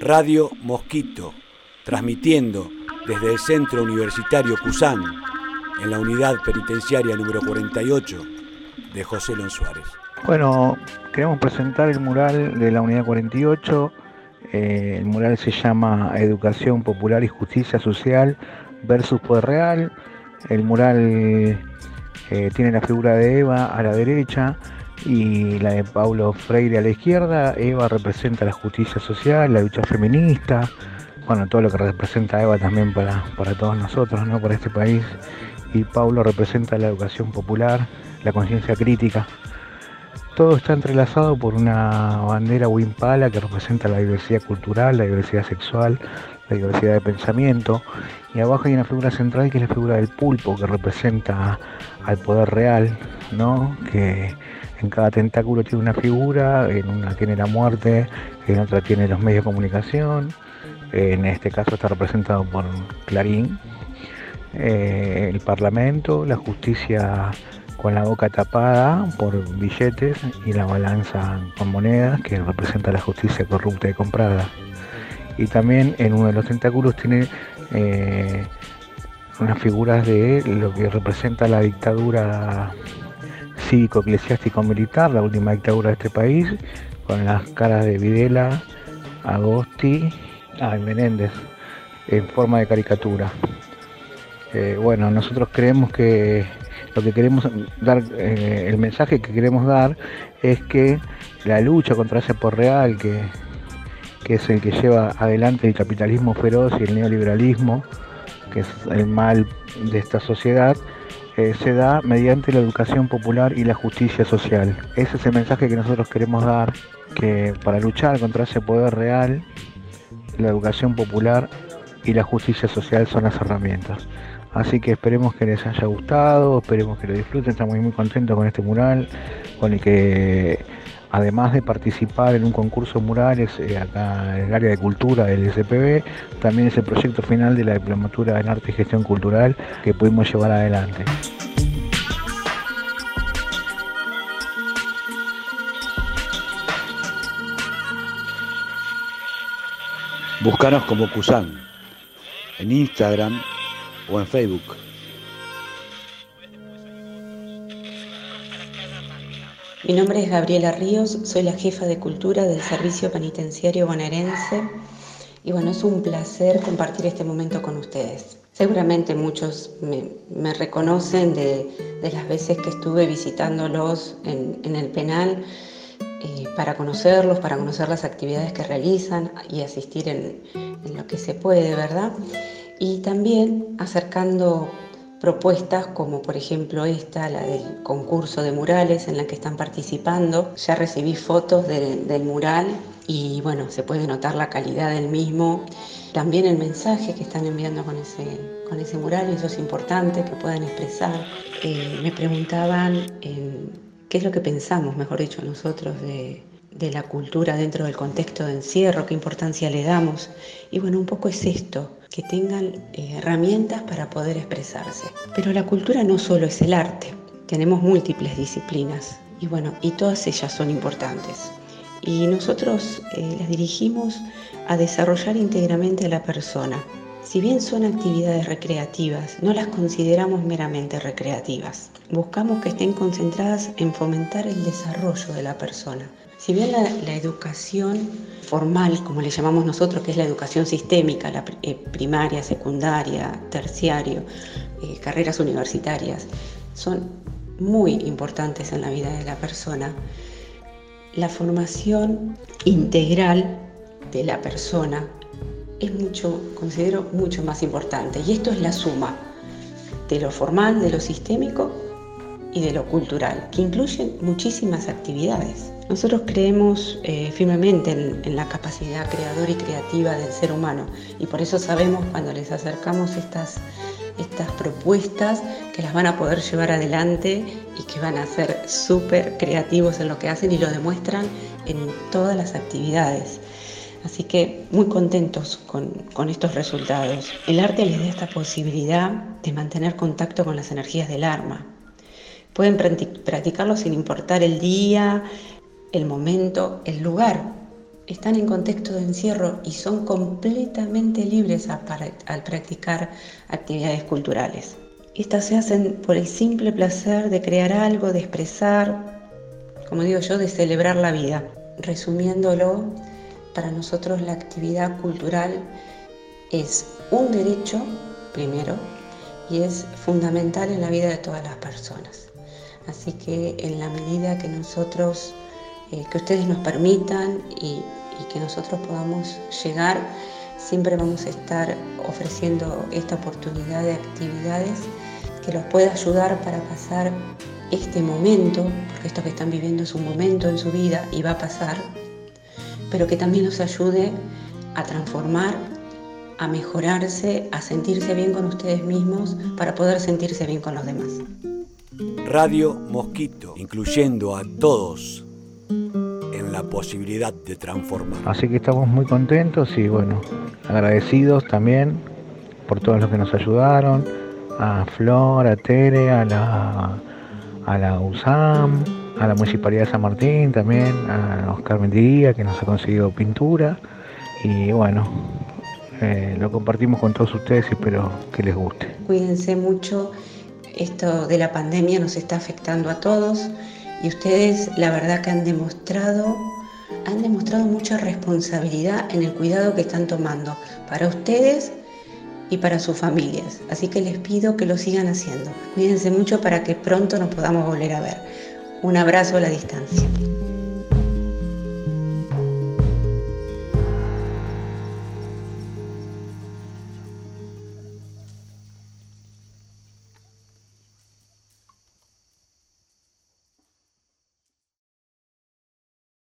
Radio Mosquito, transmitiendo desde el Centro Universitario Cusán, en la unidad penitenciaria número 48 de José Lon Suárez. Bueno, queremos presentar el mural de la unidad 48. Eh, el mural se llama Educación Popular y Justicia Social versus Poder Real. El mural eh, tiene la figura de Eva a la derecha y la de Paulo Freire a la izquierda. Eva representa la justicia social, la lucha feminista, bueno, todo lo que representa Eva también para, para todos nosotros, ¿no? para este país. Y Paulo representa la educación popular, la conciencia crítica. Todo está entrelazado por una bandera Wimpala que representa la diversidad cultural, la diversidad sexual, la diversidad de pensamiento. Y abajo hay una figura central que es la figura del pulpo que representa al poder real, ¿no? Que en cada tentáculo tiene una figura, en una tiene la muerte, en otra tiene los medios de comunicación, en este caso está representado por Clarín, eh, el Parlamento, la justicia con la boca tapada por billetes y la balanza con monedas que representa la justicia corrupta y comprada. Y también en uno de los tentáculos tiene eh, unas figuras de lo que representa la dictadura cívico-eclesiástico-militar, la última dictadura de este país, con las caras de Videla, Agosti, ah, Menéndez, en forma de caricatura. Eh, bueno, nosotros creemos que lo que queremos dar, eh, el mensaje que queremos dar es que la lucha contra ese por real, que, que es el que lleva adelante el capitalismo feroz y el neoliberalismo, que es el mal de esta sociedad, eh, se da mediante la educación popular y la justicia social. Ese es el mensaje que nosotros queremos dar, que para luchar contra ese poder real, la educación popular y la justicia social son las herramientas. Así que esperemos que les haya gustado, esperemos que lo disfruten, estamos muy contentos con este mural, con el que además de participar en un concurso de murales eh, acá en el área de cultura del SPB, también es el proyecto final de la Diplomatura en Arte y Gestión Cultural que pudimos llevar adelante. Búscanos como Kusan en Instagram o en Facebook. Mi nombre es Gabriela Ríos, soy la jefa de cultura del Servicio Penitenciario Bonaerense y bueno, es un placer compartir este momento con ustedes. Seguramente muchos me, reconocen de, las veces que estuve visitándolos en, el penal eh, para conocerlos, para conocer las actividades que realizan y asistir en, en lo que se puede, ¿verdad? Y también acercando propuestas como por ejemplo esta, la del concurso de murales en la que están participando. Ya recibí fotos del mural y bueno, se puede notar la calidad del mismo. También el mensaje que están enviando con ese, con ese mural, y eso es importante, que puedan expresar. Eh, me preguntaban qué es lo que pensamos, mejor dicho, nosotros de, de la cultura dentro del contexto de encierro, qué importancia le damos. Y bueno, un poco es esto, que tengan eh, herramientas para poder expresarse. Pero la cultura no solo es el arte, tenemos múltiples disciplinas y bueno, y todas ellas son importantes. Y nosotros eh, las dirigimos a desarrollar íntegramente a la persona. Si bien son actividades recreativas, no las consideramos meramente recreativas. Buscamos que estén concentradas en fomentar el desarrollo de la persona, si bien la, educación formal, como le llamamos nosotros, que es la educación sistémica, la eh, primaria, secundaria, terciario, eh, carreras universitarias, son muy importantes en la vida de la persona, la formación integral de la persona es mucho, considero mucho más importante. Y esto es la suma de lo formal, de lo sistémico y de lo cultural, que incluyen muchísimas actividades. Nosotros creemos eh, firmemente en, la capacidad creadora y creativa del ser humano y por eso sabemos cuando les acercamos estas, estas propuestas que las van a poder llevar adelante y que van a ser súper creativos en lo que hacen y lo demuestran en todas las actividades. Así que muy contentos con, con, estos resultados. El arte les da esta posibilidad de mantener contacto con las energías del alma. Pueden practicarlo sin importar el día, el momento, el lugar, están en contexto de encierro y son completamente libres al practicar actividades culturales. Estas se hacen por el simple placer de crear algo, de expresar, como digo yo, de celebrar la vida. Resumiéndolo, para nosotros la actividad cultural es un derecho, primero, y es fundamental en la vida de todas las personas. Así que en la medida que nosotros, eh, que ustedes nos permitan y, y que nosotros podamos llegar, siempre vamos a estar ofreciendo esta oportunidad de actividades que los pueda ayudar para pasar este momento, porque esto que están viviendo es un momento en su vida y va a pasar, pero que también los ayude a transformar, a mejorarse, a sentirse bien con ustedes mismos para poder sentirse bien con los demás. Radio Mosquito, incluyendo a todos la posibilidad de transformar. Así que estamos muy contentos y bueno, agradecidos también por todos los que nos ayudaron, a Flor, a Tere, a la a la USAM, a la Municipalidad de San Martín también, a Oscar Mendía que nos ha conseguido pintura y bueno, eh, lo compartimos con todos ustedes y espero que les guste. Cuídense mucho, esto de la pandemia nos está afectando a todos y ustedes la verdad que han demostrado han demostrado mucha responsabilidad en el cuidado que están tomando para ustedes y para sus familias. Así que les pido que lo sigan haciendo. Cuídense mucho para que pronto nos podamos volver a ver. Un abrazo a la distancia.